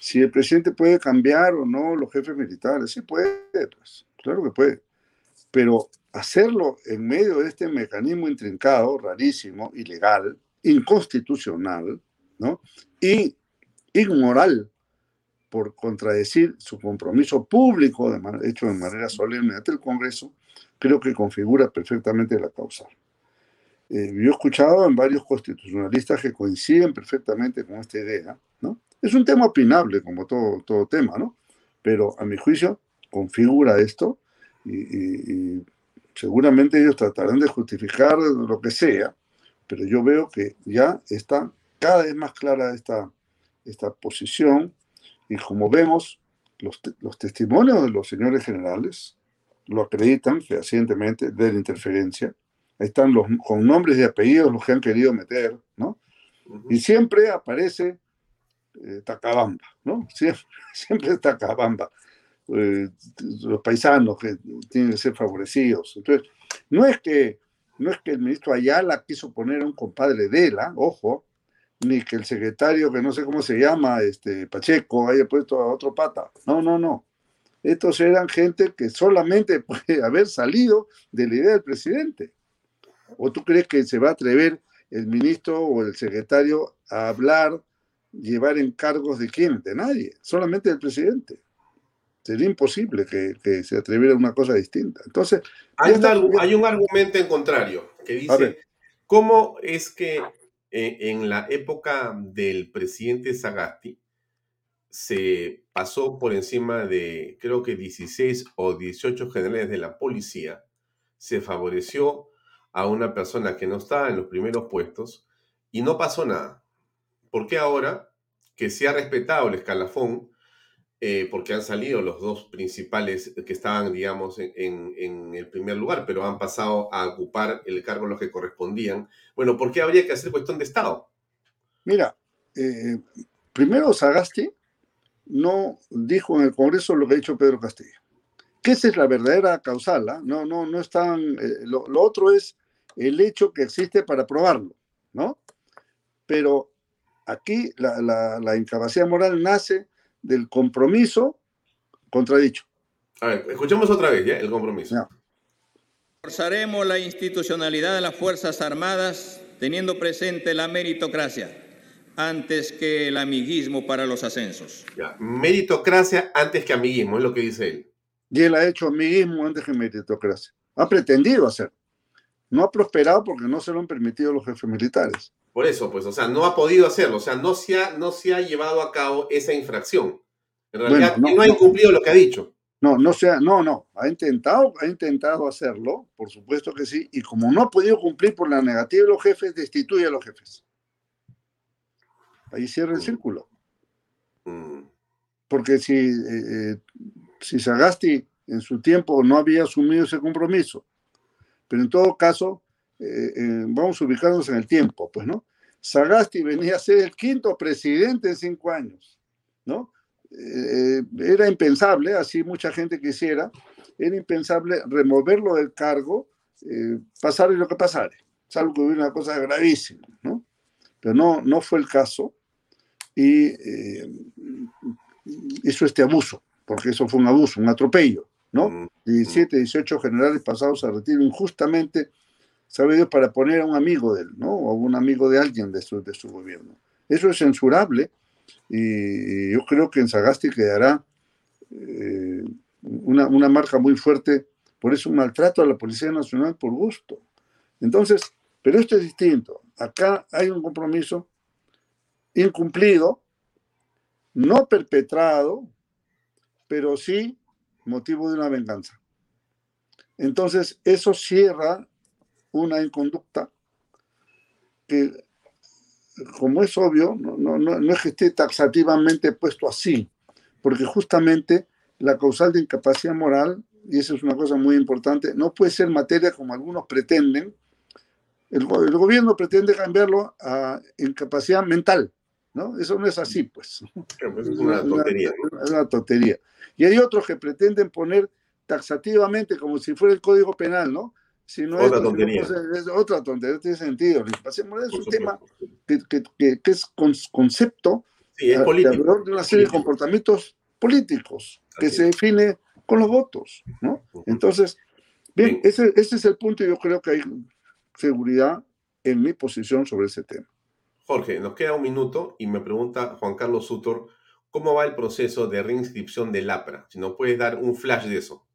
si el presidente puede cambiar o no los jefes militares, sí puede, pues, claro que puede, pero hacerlo en medio de este mecanismo intrincado, rarísimo, ilegal, inconstitucional, ¿no? Y inmoral, por contradecir su compromiso público, de hecho de manera solemne ante el Congreso, creo que configura perfectamente la causa. Eh, yo he escuchado en varios constitucionalistas que coinciden perfectamente con esta idea, ¿no? Es un tema opinable, como todo, todo tema, ¿no? Pero a mi juicio configura esto y, y seguramente ellos tratarán de justificar lo que sea, pero yo veo que ya está cada vez más clara esta, esta posición y como vemos, los, los testimonios de los señores generales lo acreditan fehacientemente de la interferencia. Ahí están los, con nombres y apellidos los que han querido meter, ¿no? Y siempre aparece eh, Tacabamba, ¿no? Siempre, siempre es Tacabamba. Eh, los paisanos que tienen que ser favorecidos. Entonces, no es que, no es que el ministro Ayala quiso poner a un compadre de él, ojo, ni que el secretario, que no sé cómo se llama, este Pacheco, haya puesto a otro pata. No, no, no. Estos eran gente que solamente puede haber salido de la idea del presidente. ¿O tú crees que se va a atrever el ministro o el secretario a hablar, llevar encargos de quién? De nadie, solamente del presidente. Sería imposible que, se atreviera a una cosa distinta. Entonces, hay, hay un argumento en contrario que dice, ¿cómo es que eh, en la época del presidente Sagasti, se pasó por encima de, creo que 16 o 18 generales de la policía, se favoreció a una persona que no estaba en los primeros puestos y no pasó nada. ¿Por qué ahora, que se ha respetado el escalafón, eh, porque han salido los dos principales que estaban, digamos, en, el primer lugar, pero han pasado a ocupar el cargo los que correspondían. Bueno, ¿por qué habría que hacer cuestión de Estado? Mira, eh, primero Sagasti no dijo en el Congreso lo que ha dicho Pedro Castillo. Que esa es la verdadera causal, ¿ah? no, no, no están. Eh, lo, otro es el hecho que existe para probarlo, ¿no? Pero aquí la, la incapacidad moral nace del compromiso contradicho. A ver, escuchemos otra vez ¿ya? el compromiso. Forzaremos la institucionalidad de las Fuerzas Armadas teniendo presente la meritocracia antes que el amiguismo para los ascensos. Ya. Meritocracia antes que amiguismo, es lo que dice él. Y él ha hecho amiguismo antes que meritocracia. Ha pretendido hacer. No ha prosperado porque no se lo han permitido los jefes militares. Por eso, pues, o sea, no ha podido hacerlo, o sea, no se ha, no se ha llevado a cabo esa infracción. En realidad, no, ha incumplido lo que ha dicho. No, no sea, no, no, ha intentado, ha intentado hacerlo, por supuesto que sí, y como no ha podido cumplir por la negativa de los jefes, destituye a los jefes. Ahí cierra el mm. círculo. Mm. Porque si, eh, eh, si Sagasti en su tiempo no había asumido ese compromiso, pero en todo caso eh, eh, vamos a ubicarnos en el tiempo, pues, ¿no? Sagasti venía a ser el quinto presidente en cinco años, ¿no? Eh, era impensable, así mucha gente quisiera, era impensable removerlo del cargo, pasar lo que pasare, salvo que hubiera una cosa gravísima, ¿no? Pero no, no fue el caso y hizo este abuso, porque eso fue un abuso, un atropello, ¿no? 17, mm, 18 mm. generales pasados a retiro injustamente sabe Dios, para poner a un amigo de él, ¿no? O un amigo de alguien de su, de su gobierno. Eso es censurable y yo creo que en Sagasti quedará eh, una, una, marca muy fuerte por eso un maltrato a la Policía Nacional por gusto. Entonces, pero esto es distinto. Acá hay un compromiso incumplido, no perpetrado, pero sí motivo de una venganza. Entonces, eso cierra una inconducta que, como es obvio, no, no, no, es que esté taxativamente puesto así, porque justamente la causal de incapacidad moral, y eso es una cosa muy importante, no puede ser materia como algunos pretenden. El, el gobierno pretende cambiarlo a incapacidad mental, ¿no? Eso no es así, pues. pues es una tontería. Es una tontería. Y hay otros que pretenden poner taxativamente como si fuera el Código Penal, ¿no? Si no otra tontería. Es, otra tontería, no tiene sentido. Es un tema que, que, que, es concepto sí, es de una serie de comportamientos políticos que se define con los votos, ¿no? Entonces, bien, ese, ese es el punto y yo creo que hay seguridad en mi posición sobre ese tema. Jorge, nos queda un minuto y me pregunta Juan Carlos Sutor, ¿cómo va el proceso de reinscripción del APRA? Si nos puedes dar un flash de eso.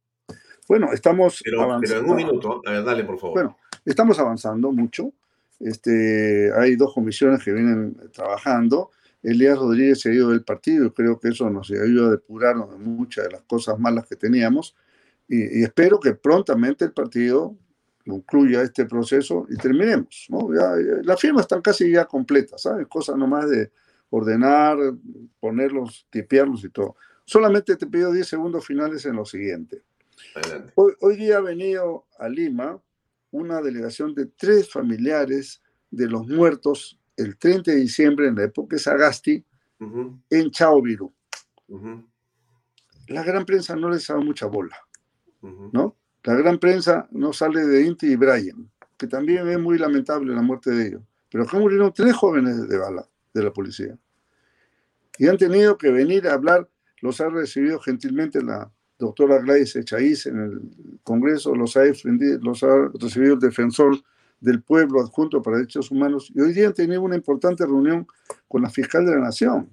Bueno, estamos pero, avanzando. Pero en un minuto, a ver, dale, por favor. Bueno, estamos avanzando mucho. Este, hay dos comisiones que vienen trabajando. Elías Rodríguez se ha ido del partido y creo que eso nos ayuda a depurar muchas de las cosas malas que teníamos. Y, y espero que prontamente el partido concluya este proceso y terminemos. ¿no? Ya, las firmas están casi ya completas, ¿sabes? Cosa nomás de ordenar, ponerlos, tipearlos y todo. Solamente te pido 10 segundos finales en lo siguiente. Hoy, hoy, día ha venido a Lima una delegación de tres familiares de los muertos el 30 de diciembre en la época de Sagasti en Chaoviru. La gran prensa no les ha dado mucha bola, ¿no? La gran prensa no sale de Inti y Brian, que también es muy lamentable la muerte de ellos. Pero acá murieron tres jóvenes de bala de la policía. Y han tenido que venir a hablar, los ha recibido gentilmente la doctora Gladys Echaíz en el Congreso, los ha, los ha recibido el defensor del pueblo adjunto para derechos humanos y hoy día han tenido una importante reunión con la fiscal de la Nación.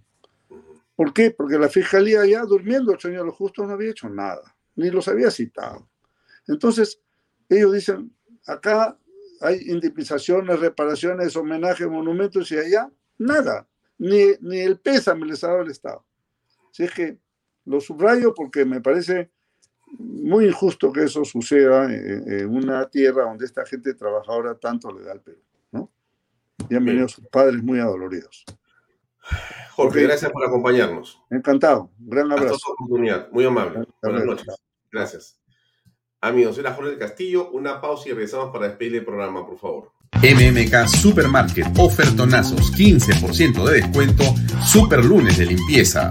¿Por qué? Porque la fiscalía ya durmiendo el señor Justo no había hecho nada, ni los había citado. Entonces, ellos dicen, acá hay indemnizaciones, reparaciones, homenajes, monumentos y allá nada, ni, ni el pésame les ha dado el Estado. Así es que lo subrayo porque me parece muy injusto que eso suceda en, una tierra donde esta gente trabajadora tanto le da al Perú, ¿no? Y han venido sus padres muy adoloridos. Jorge, gracias por acompañarnos. Encantado. gran abrazo. Hasta oportunidad. Muy amable. Buenas noches. Gracias. Amigos, era Jorge Castillo. Una pausa y regresamos para despedir el programa, por favor. MMK Supermarket, ofertonazos, 15% de descuento, super lunes de limpieza.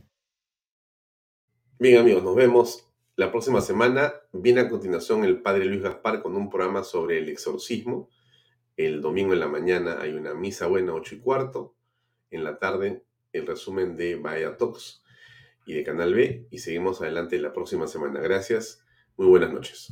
Bien amigos, nos vemos la próxima semana. Viene a continuación el Padre Luis Gaspar con un programa sobre el exorcismo. El domingo en la mañana hay una misa buena, 8 y cuarto. En la tarde el resumen de Vaya Talks y de Canal B y seguimos adelante la próxima semana. Gracias, muy buenas noches.